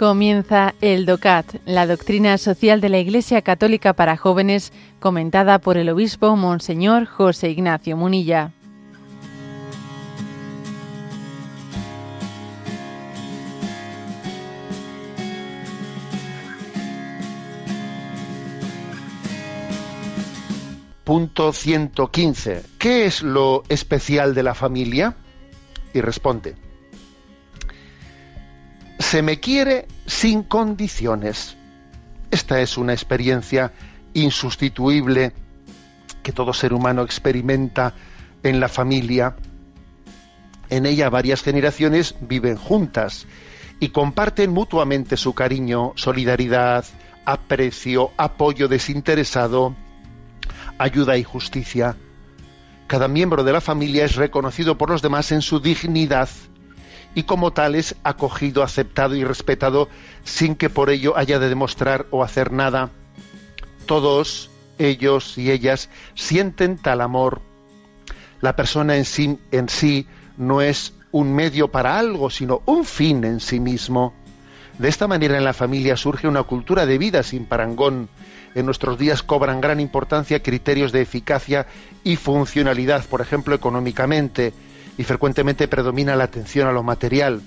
Comienza el DOCAT, la doctrina social de la Iglesia Católica para jóvenes, comentada por el obispo Monseñor José Ignacio Munilla. Punto 115. ¿Qué es lo especial de la familia? Y responde, se me quiere sin condiciones. Esta es una experiencia insustituible que todo ser humano experimenta en la familia. En ella varias generaciones viven juntas y comparten mutuamente su cariño, solidaridad, aprecio, apoyo desinteresado, ayuda y justicia. Cada miembro de la familia es reconocido por los demás en su dignidad y como tal es acogido, aceptado y respetado sin que por ello haya de demostrar o hacer nada. Todos ellos y ellas sienten tal amor. La persona en sí, en sí no es un medio para algo, sino un fin en sí mismo. De esta manera en la familia surge una cultura de vida sin parangón. En nuestros días cobran gran importancia criterios de eficacia y funcionalidad, por ejemplo, económicamente, y frecuentemente predomina la atención a lo material.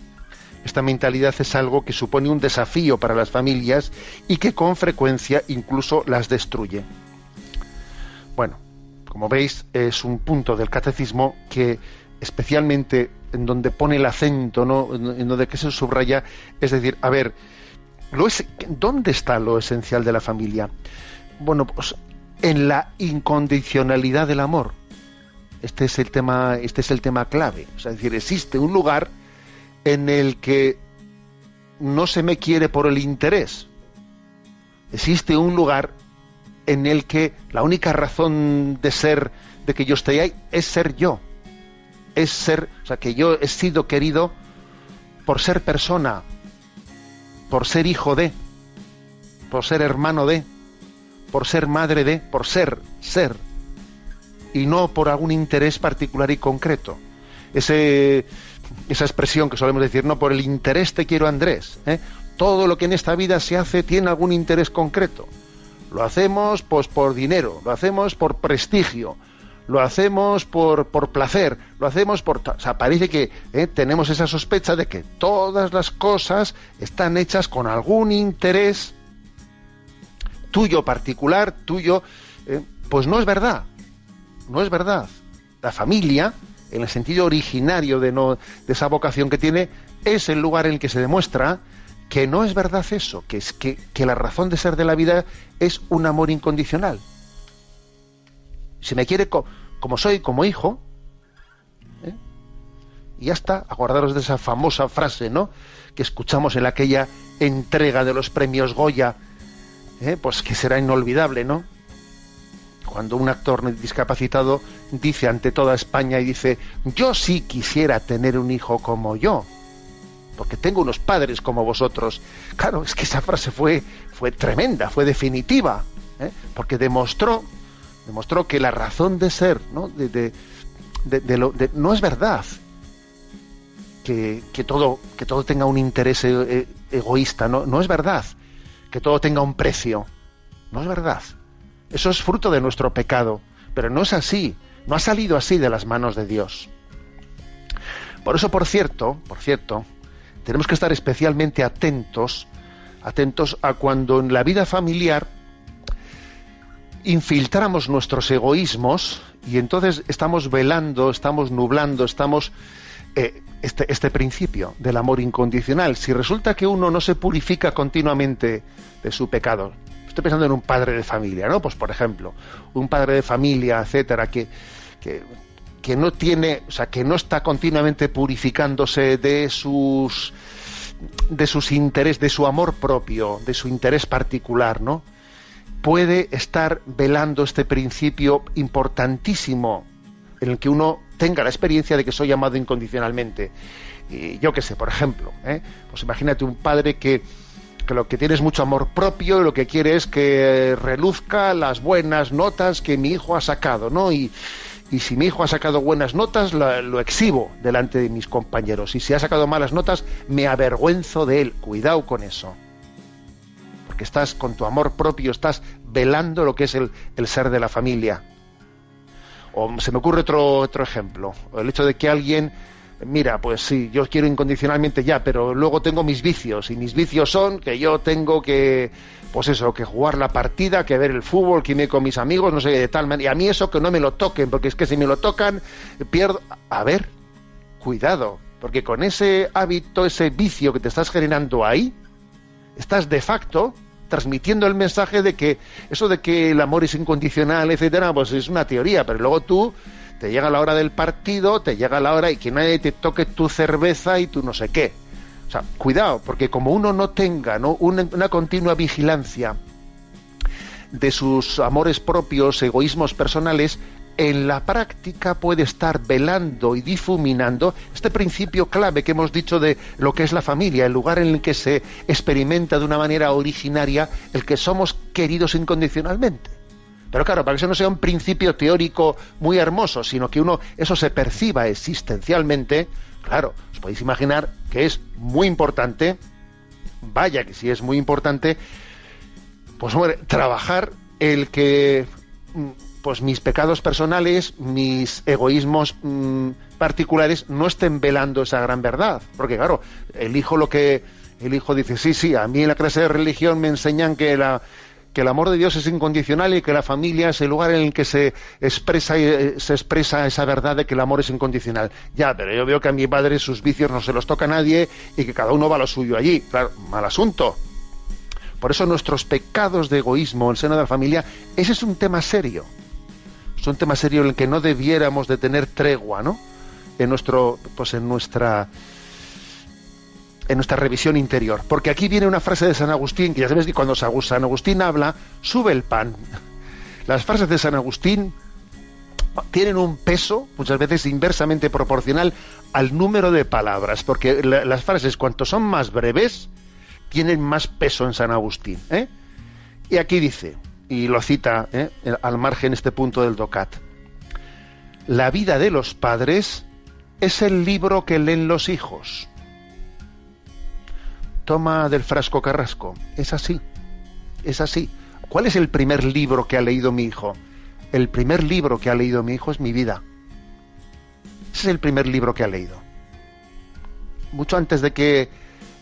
Esta mentalidad es algo que supone un desafío para las familias y que con frecuencia incluso las destruye. Bueno, como veis, es un punto del catecismo que especialmente en donde pone el acento, ¿no? en donde que se subraya, es decir, a ver, ¿dónde está lo esencial de la familia? Bueno, pues en la incondicionalidad del amor. Este es el tema, este es el tema clave. es decir, existe un lugar en el que no se me quiere por el interés. Existe un lugar en el que la única razón de ser, de que yo esté ahí, es ser yo. Es ser, o sea, que yo he sido querido por ser persona, por ser hijo de, por ser hermano de, por ser madre de, por ser, ser y no por algún interés particular y concreto. Ese, esa expresión que solemos decir, no por el interés te quiero Andrés. ¿eh? Todo lo que en esta vida se hace tiene algún interés concreto. Lo hacemos pues por dinero, lo hacemos por prestigio, lo hacemos por, por placer, lo hacemos por... O sea, parece que ¿eh? tenemos esa sospecha de que todas las cosas están hechas con algún interés tuyo particular, tuyo... ¿eh? pues no es verdad no es verdad. La familia, en el sentido originario de, no, de esa vocación que tiene, es el lugar en el que se demuestra que no es verdad eso, que es que, la razón de ser de la vida es un amor incondicional. Si me quiere como soy, como hijo, ¿eh? y ya está, acordaros de esa famosa frase, ¿no? Que escuchamos en aquella entrega de los premios Goya, ¿eh? pues que será inolvidable, ¿no? Cuando un actor discapacitado dice ante toda España y dice, yo sí quisiera tener un hijo como yo, porque tengo unos padres como vosotros. Claro, es que esa frase fue, fue tremenda, fue definitiva, ¿eh? porque demostró, demostró que la razón de ser ¿no? De, no es verdad. Que, todo, que todo tenga un interés e, e, egoísta, ¿no? no es verdad. Que todo tenga un precio, no es verdad. Eso es fruto de nuestro pecado, pero no es así, no ha salido así de las manos de Dios. Por eso, por cierto, por cierto, tenemos que estar especialmente atentos, atentos a cuando en la vida familiar infiltramos nuestros egoísmos y entonces estamos velando, estamos nublando, estamos eh, este, este principio del amor incondicional. Si resulta que uno no se purifica continuamente de su pecado, Estoy pensando en un padre de familia, ¿no? Pues por ejemplo, un padre de familia, etcétera, que, que, no tiene, o sea, que no está continuamente purificándose de sus de sus intereses, de su amor propio, de su interés particular, ¿no? Puede estar velando este principio importantísimo en el que uno tenga la experiencia de que soy amado incondicionalmente. Y yo qué sé, por ejemplo, ¿eh? pues imagínate un padre que, que lo que tiene es mucho amor propio y lo que quiere es que reluzca las buenas notas que mi hijo ha sacado, ¿no? Y, y si mi hijo ha sacado buenas notas, lo, exhibo delante de mis compañeros. Y si ha sacado malas notas, me avergüenzo de él. Cuidado con eso. Porque estás con tu amor propio, estás velando lo que es el, ser de la familia. O se me ocurre otro, otro ejemplo. El hecho de que alguien mira, pues sí, yo quiero incondicionalmente ya, pero luego tengo mis vicios y mis vicios son que yo tengo que, pues eso, que jugar la partida, que ver el fútbol, que irme con mis amigos, no sé, de tal manera. Y a mí eso que no me lo toquen, porque es que si me lo tocan, pierdo. A ver, cuidado, porque con ese hábito, ese vicio que te estás generando ahí, estás de facto transmitiendo el mensaje de que eso de que el amor es incondicional, etcétera, pues es una teoría, pero luego tú te llega la hora del partido, te llega la hora y que nadie te toque tu cerveza y tu no sé qué. O sea, cuidado, porque como uno no tenga. Una, una continua vigilancia de sus amores propios, egoísmos personales, en la práctica puede estar velando y difuminando este principio clave que hemos dicho de lo que es la familia, el lugar en el que se experimenta de una manera originaria el que somos queridos incondicionalmente. Pero claro, para que eso no sea un principio teórico muy hermoso, sino que uno eso se perciba existencialmente, claro, os podéis imaginar que es muy importante, vaya que sí es muy importante, pues trabajar el que mm, pues mis pecados personales, mis egoísmos mm, particulares no estén velando esa gran verdad, porque claro, el hijo lo que el hijo dice, sí, sí, a mí en la clase de religión me enseñan que la que el amor de Dios es incondicional y que la familia es el lugar en el que se expresa, eh, se expresa esa verdad de que el amor es incondicional. Ya, pero yo veo que a mi padre sus vicios no se los toca a nadie y que cada uno va a lo suyo allí. Claro, mal asunto. Por eso nuestros pecados de egoísmo en el seno de la familia, ese es un tema serio. Es un tema serio en el que no debiéramos de tener tregua, ¿no? En nuestro, pues en nuestra en nuestra revisión interior. Porque aquí viene una frase de San Agustín, que ya sabes que cuando San Agustín habla, sube el pan. Las frases de San Agustín tienen un peso muchas veces inversamente proporcional al número de palabras, porque las frases cuanto son más breves, tienen más peso en San Agustín. ¿eh? Y aquí dice, y lo cita ¿eh? al margen este punto del DOCAT, la vida de los padres es el libro que leen los hijos toma del frasco carrasco. Es así, es así. ¿Cuál es el primer libro que ha leído mi hijo? El primer libro que ha leído mi hijo es mi vida. Ese es el primer libro que ha leído. Mucho antes de que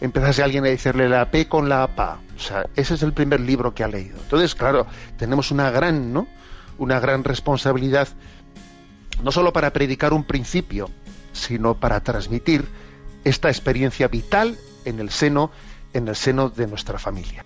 empezase alguien a decirle la P con la PA. O sea, ese es el primer libro que ha leído. Entonces, claro, tenemos una gran, ¿no? Una gran responsabilidad, no solo para predicar un principio, sino para transmitir esta experiencia vital en el seno, en el seno de nuestra familia.